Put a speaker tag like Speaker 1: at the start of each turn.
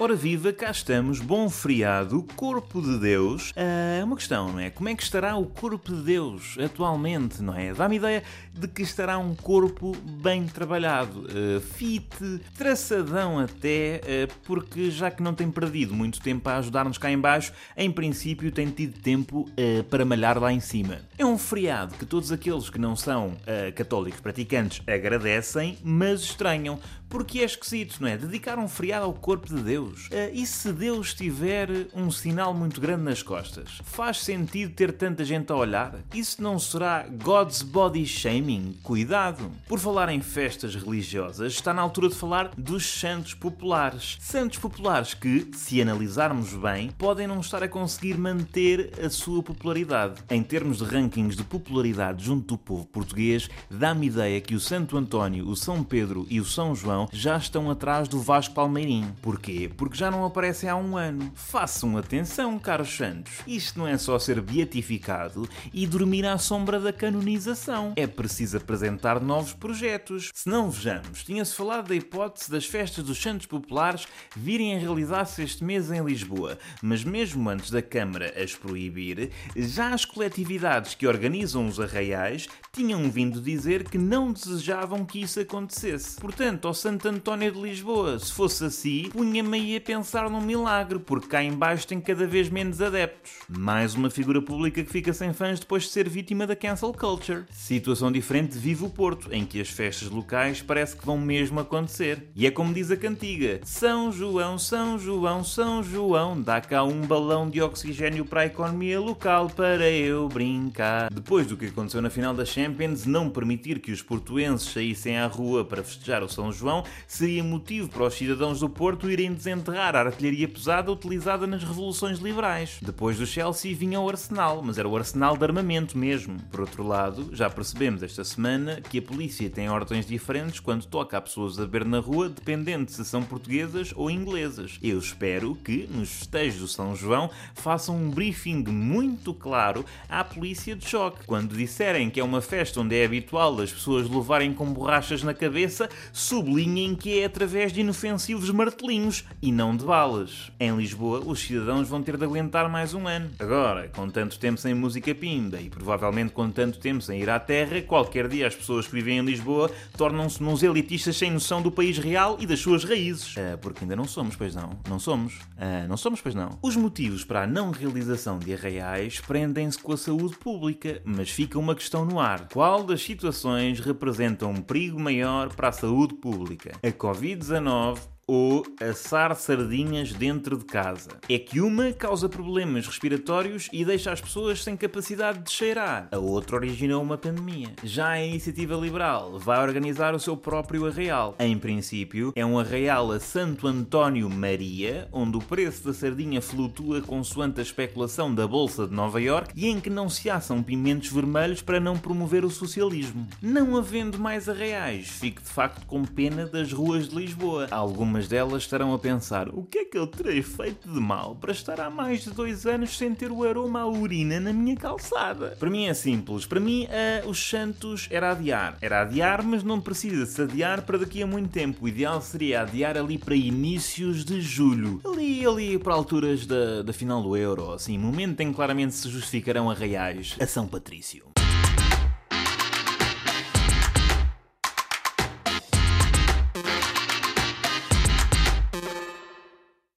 Speaker 1: Ora viva, cá estamos, bom feriado, corpo de Deus. É uma questão, não é? Como é que estará o corpo de Deus atualmente, não é? Dá-me ideia de que estará um corpo bem trabalhado, uh, fit, traçadão até, uh, porque já que não tem perdido muito tempo a ajudar-nos cá em baixo, em princípio tem tido tempo uh, para malhar lá em cima. É um feriado que todos aqueles que não são católicos praticantes agradecem, mas estranham, porque é esquisito, não é? Dedicar um feriado ao corpo de Deus. Uh, e se Deus tiver um sinal muito grande nas costas? Faz sentido ter tanta gente a olhar? Isso não será God's body shaming? Cuidado! Por falar em festas religiosas, está na altura de falar dos santos populares. Santos populares que, se analisarmos bem, podem não estar a conseguir manter a sua popularidade. Em termos de rankings de popularidade junto do povo português, dá-me ideia que o Santo António, o São Pedro e o São João já estão atrás do Vasco Palmeirim. Porquê? porque já não aparecem há um ano. Façam atenção, caros santos. Isto não é só ser beatificado e dormir à sombra da canonização. É preciso apresentar novos projetos. Se não vejamos, tinha-se falado da hipótese das festas dos santos populares virem a realizar-se este mês em Lisboa, mas mesmo antes da Câmara as proibir, já as coletividades que organizam os arraiais tinham vindo dizer que não desejavam que isso acontecesse. Portanto, ao Santo António de Lisboa, se fosse assim, punha-me ia pensar num milagre, porque cá embaixo tem cada vez menos adeptos. Mais uma figura pública que fica sem fãs depois de ser vítima da cancel culture. Situação diferente vive o Porto, em que as festas locais parece que vão mesmo acontecer. E é como diz a cantiga: São João, São João, São João, dá cá um balão de oxigênio para a economia local para eu brincar. Depois do que aconteceu na final da Champions, não permitir que os portuenses saíssem à rua para festejar o São João seria motivo para os cidadãos do Porto irem desenterrar desenterrar a artilharia pesada utilizada nas revoluções liberais. Depois do Chelsea vinha o Arsenal, mas era o Arsenal de armamento mesmo. Por outro lado, já percebemos esta semana que a polícia tem ordens diferentes quando toca a pessoas a beber na rua, dependendo se são portuguesas ou inglesas. Eu espero que, nos festejos do São João, façam um briefing muito claro à polícia de choque. Quando disserem que é uma festa onde é habitual as pessoas levarem com borrachas na cabeça, sublinhem que é através de inofensivos martelinhos e não de balas. Em Lisboa, os cidadãos vão ter de aguentar mais um ano. Agora, com tanto tempo sem música pinda e provavelmente com tanto tempo sem ir à terra, qualquer dia as pessoas que vivem em Lisboa tornam-se uns elitistas sem noção do país real e das suas raízes. Ah, porque ainda não somos, pois não. Não somos. Ah, não somos, pois não. Os motivos para a não realização de arraiais prendem-se com a saúde pública, mas fica uma questão no ar. Qual das situações representa um perigo maior para a saúde pública? A Covid-19 ou assar sardinhas dentro de casa. É que uma causa problemas respiratórios e deixa as pessoas sem capacidade de cheirar. A outra originou uma pandemia. Já a Iniciativa Liberal vai organizar o seu próprio arraial. Em princípio, é um arraial a Santo António Maria, onde o preço da sardinha flutua consoante a especulação da Bolsa de Nova York e em que não se assam pimentos vermelhos para não promover o socialismo. Não havendo mais arraiais, fique de facto com pena das ruas de Lisboa. Algumas algumas delas estarão a pensar: o que é que eu terei feito de mal para estar há mais de dois anos sem ter o aroma à urina na minha calçada? Para mim é simples. Para mim, uh, os Santos era adiar. Era adiar, mas não precisa-se adiar para daqui a muito tempo. O ideal seria adiar ali para inícios de julho. Ali, ali para alturas da, da final do Euro. Assim, momento em que claramente se justificarão a reais a São Patrício.